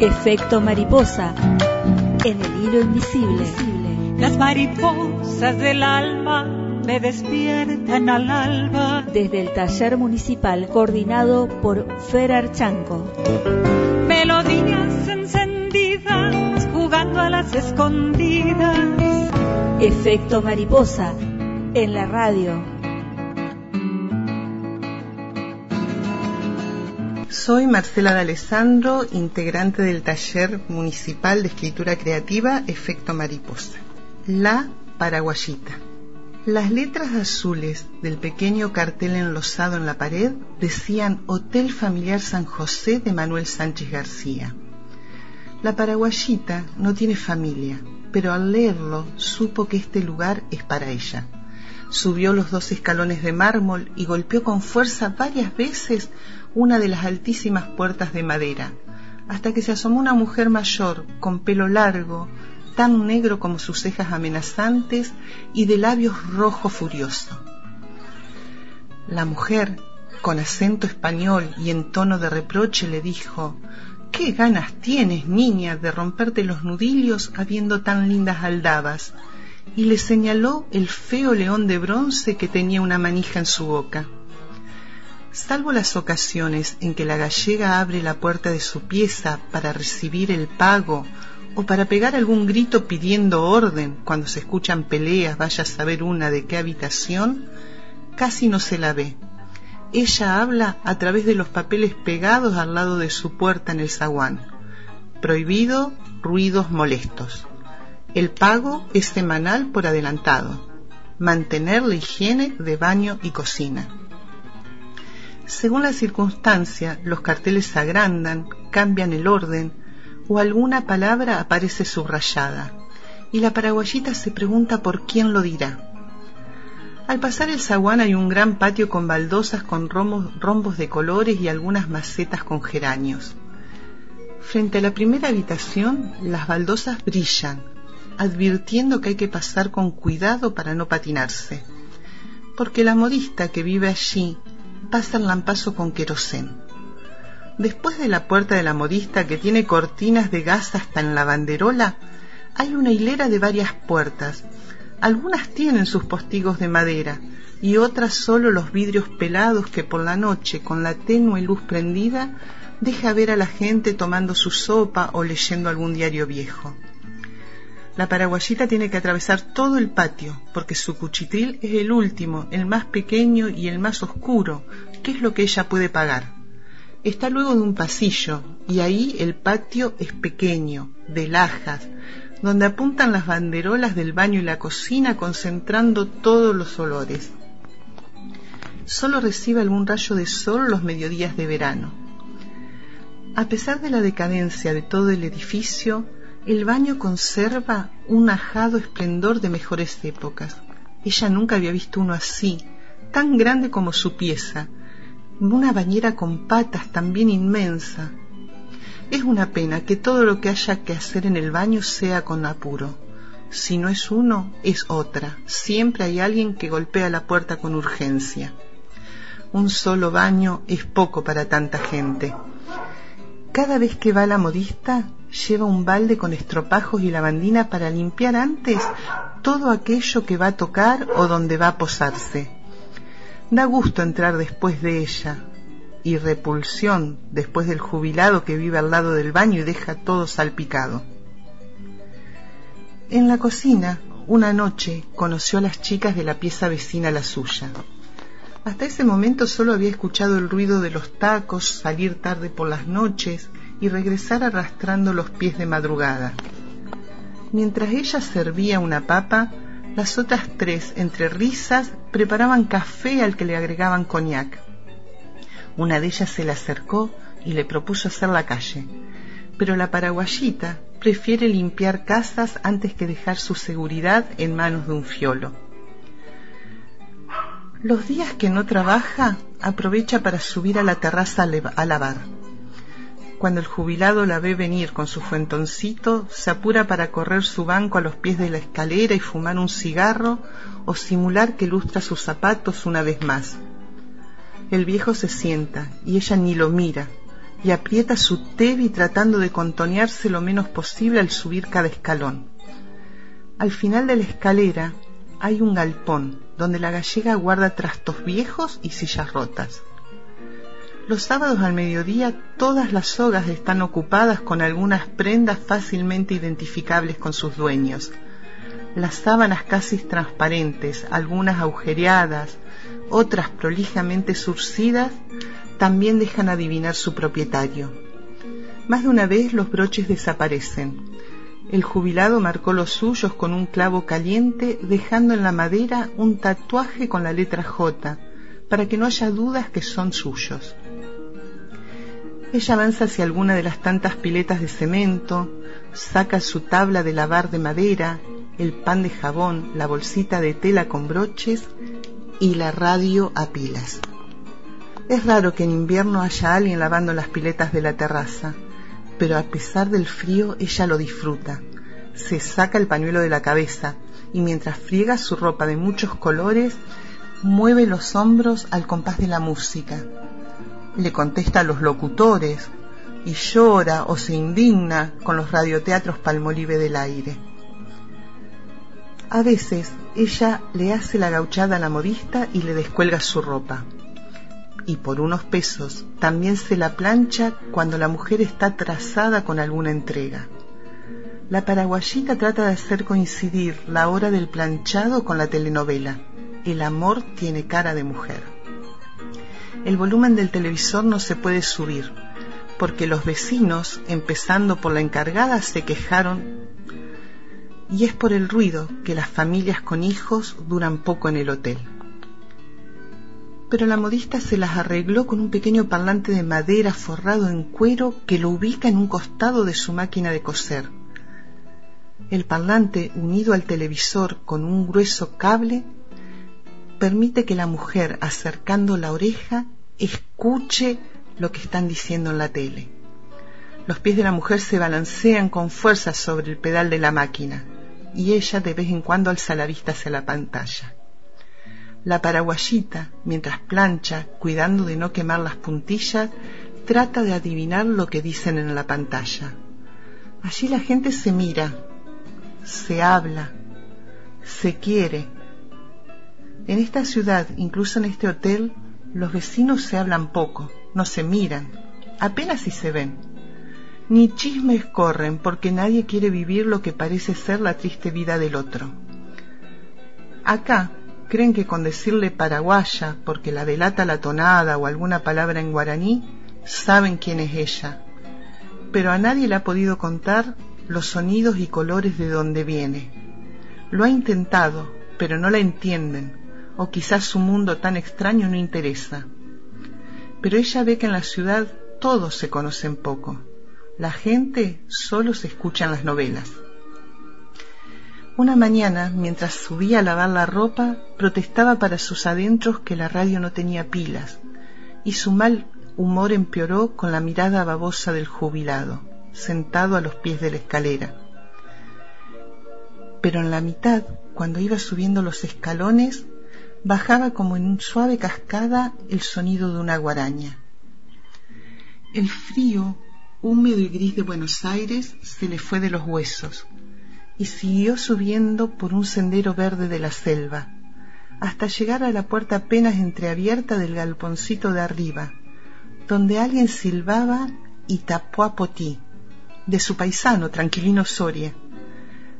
Efecto mariposa en el hilo invisible. Las mariposas del alma me despiertan al alba. Desde el taller municipal coordinado por Fer Archanco. Melodías encendidas jugando a las escondidas. Efecto mariposa en la radio Soy Marcela D'Alessandro, integrante del taller municipal de escritura creativa Efecto Mariposa. La Paraguayita. Las letras azules del pequeño cartel enlosado en la pared decían Hotel Familiar San José de Manuel Sánchez García. La paraguayita no tiene familia, pero al leerlo supo que este lugar es para ella. Subió los dos escalones de mármol y golpeó con fuerza varias veces una de las altísimas puertas de madera, hasta que se asomó una mujer mayor, con pelo largo, tan negro como sus cejas amenazantes y de labios rojo furioso. La mujer, con acento español y en tono de reproche, le dijo ¿Qué ganas tienes, niña, de romperte los nudillos habiendo tan lindas aldabas? y le señaló el feo león de bronce que tenía una manija en su boca. Salvo las ocasiones en que la gallega abre la puerta de su pieza para recibir el pago o para pegar algún grito pidiendo orden cuando se escuchan peleas, vaya a saber una de qué habitación, casi no se la ve. Ella habla a través de los papeles pegados al lado de su puerta en el zaguán. Prohibido ruidos molestos. El pago es semanal por adelantado. Mantener la higiene de baño y cocina. Según la circunstancia, los carteles se agrandan, cambian el orden o alguna palabra aparece subrayada y la paraguayita se pregunta por quién lo dirá. Al pasar el zaguán hay un gran patio con baldosas con rombos, de colores y algunas macetas con geranios. Frente a la primera habitación, las baldosas brillan, advirtiendo que hay que pasar con cuidado para no patinarse, porque la modista que vive allí pasa el lampazo con querosén. Después de la puerta de la modista que tiene cortinas de gas hasta en la banderola, hay una hilera de varias puertas. Algunas tienen sus postigos de madera y otras solo los vidrios pelados que por la noche, con la tenue luz prendida, deja ver a la gente tomando su sopa o leyendo algún diario viejo. La paraguayita tiene que atravesar todo el patio, porque su cuchitril es el último, el más pequeño y el más oscuro, que es lo que ella puede pagar. Está luego de un pasillo, y ahí el patio es pequeño, de lajas, donde apuntan las banderolas del baño y la cocina concentrando todos los olores. Solo recibe algún rayo de sol los mediodías de verano. A pesar de la decadencia de todo el edificio, el baño conserva un ajado esplendor de mejores épocas. Ella nunca había visto uno así, tan grande como su pieza, una bañera con patas también inmensa. Es una pena que todo lo que haya que hacer en el baño sea con apuro. Si no es uno, es otra. Siempre hay alguien que golpea la puerta con urgencia. Un solo baño es poco para tanta gente. Cada vez que va la modista, lleva un balde con estropajos y lavandina para limpiar antes todo aquello que va a tocar o donde va a posarse. Da gusto entrar después de ella y repulsión después del jubilado que vive al lado del baño y deja todo salpicado. En la cocina, una noche, conoció a las chicas de la pieza vecina a la suya. Hasta ese momento solo había escuchado el ruido de los tacos, salir tarde por las noches y regresar arrastrando los pies de madrugada. Mientras ella servía una papa, las otras tres, entre risas, preparaban café al que le agregaban coñac. Una de ellas se le acercó y le propuso hacer la calle, pero la paraguayita prefiere limpiar casas antes que dejar su seguridad en manos de un fiolo. Los días que no trabaja, aprovecha para subir a la terraza a lavar cuando el jubilado la ve venir con su fuentoncito, se apura para correr su banco a los pies de la escalera y fumar un cigarro o simular que lustra sus zapatos una vez más. El viejo se sienta y ella ni lo mira, y aprieta su tebi tratando de contonearse lo menos posible al subir cada escalón. Al final de la escalera hay un galpón donde la gallega guarda trastos viejos y sillas rotas. Los sábados al mediodía todas las sogas están ocupadas con algunas prendas fácilmente identificables con sus dueños. Las sábanas casi transparentes, algunas agujereadas, otras prolijamente surcidas, también dejan adivinar su propietario. Más de una vez los broches desaparecen. El jubilado marcó los suyos con un clavo caliente, dejando en la madera un tatuaje con la letra J, para que no haya dudas que son suyos. Ella avanza hacia alguna de las tantas piletas de cemento, saca su tabla de lavar de madera, el pan de jabón, la bolsita de tela con broches y la radio a pilas. Es raro que en invierno haya alguien lavando las piletas de la terraza, pero a pesar del frío ella lo disfruta. Se saca el pañuelo de la cabeza y mientras friega su ropa de muchos colores, mueve los hombros al compás de la música. Le contesta a los locutores y llora o se indigna con los radioteatros palmolive del aire. A veces ella le hace la gauchada a la modista y le descuelga su ropa. Y por unos pesos también se la plancha cuando la mujer está atrasada con alguna entrega. La paraguayita trata de hacer coincidir la hora del planchado con la telenovela. El amor tiene cara de mujer. El volumen del televisor no se puede subir, porque los vecinos, empezando por la encargada, se quejaron y es por el ruido que las familias con hijos duran poco en el hotel. Pero la modista se las arregló con un pequeño parlante de madera forrado en cuero que lo ubica en un costado de su máquina de coser. El parlante, unido al televisor con un grueso cable, permite que la mujer, acercando la oreja, escuche lo que están diciendo en la tele. Los pies de la mujer se balancean con fuerza sobre el pedal de la máquina y ella de vez en cuando alza la vista hacia la pantalla. La paraguayita, mientras plancha, cuidando de no quemar las puntillas, trata de adivinar lo que dicen en la pantalla. Allí la gente se mira, se habla, se quiere. En esta ciudad, incluso en este hotel, los vecinos se hablan poco, no se miran, apenas si se ven ni chismes corren porque nadie quiere vivir lo que parece ser la triste vida del otro. Acá creen que con decirle paraguaya porque la delata la tonada o alguna palabra en guaraní, saben quién es ella, pero a nadie le ha podido contar los sonidos y colores de donde viene. Lo ha intentado, pero no la entienden, o quizás su mundo tan extraño no interesa. Pero ella ve que en la ciudad todos se conocen poco la gente solo se escucha en las novelas. Una mañana, mientras subía a lavar la ropa, protestaba para sus adentros que la radio no tenía pilas, y su mal humor empeoró con la mirada babosa del jubilado, sentado a los pies de la escalera. Pero en la mitad, cuando iba subiendo los escalones, bajaba como en suave cascada el sonido de una guaraña. El frío húmedo y gris de Buenos Aires se le fue de los huesos y siguió subiendo por un sendero verde de la selva, hasta llegar a la puerta apenas entreabierta del galponcito de arriba, donde alguien silbaba y tapó a Potí, de su paisano, Tranquilino Soria.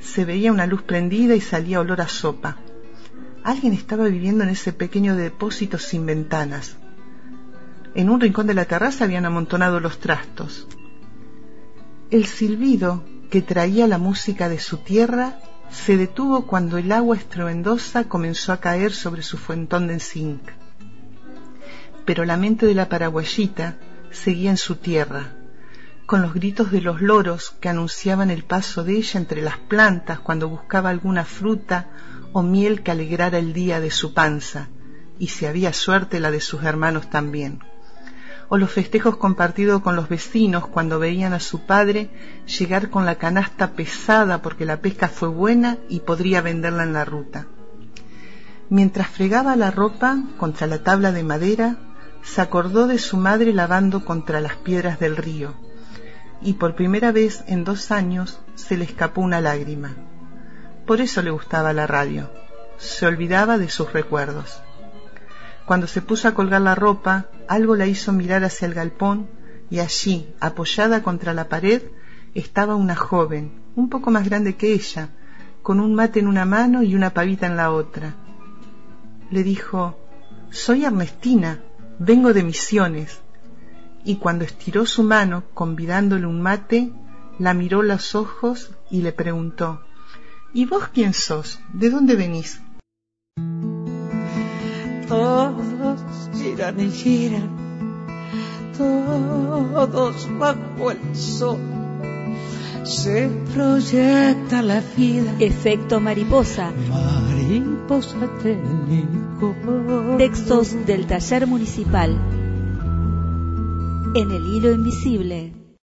Se veía una luz prendida y salía olor a sopa. Alguien estaba viviendo en ese pequeño depósito sin ventanas. En un rincón de la terraza habían amontonado los trastos. El silbido que traía la música de su tierra se detuvo cuando el agua estruendosa comenzó a caer sobre su fuentón de zinc. Pero la mente de la paraguayita seguía en su tierra, con los gritos de los loros que anunciaban el paso de ella entre las plantas cuando buscaba alguna fruta o miel que alegrara el día de su panza, y si había suerte la de sus hermanos también o los festejos compartidos con los vecinos cuando veían a su padre llegar con la canasta pesada porque la pesca fue buena y podría venderla en la ruta. Mientras fregaba la ropa contra la tabla de madera, se acordó de su madre lavando contra las piedras del río y por primera vez en dos años se le escapó una lágrima. Por eso le gustaba la radio, se olvidaba de sus recuerdos. Cuando se puso a colgar la ropa, algo la hizo mirar hacia el galpón y allí, apoyada contra la pared, estaba una joven, un poco más grande que ella, con un mate en una mano y una pavita en la otra. Le dijo, Soy Ernestina, vengo de Misiones. Y cuando estiró su mano, convidándole un mate, la miró los ojos y le preguntó, ¿Y vos quién sos? ¿De dónde venís? Todos giran y giran, todos bajo el sol. Se proyecta la vida. Efecto mariposa. Mariposa técnico. Textos del taller municipal. En el hilo invisible.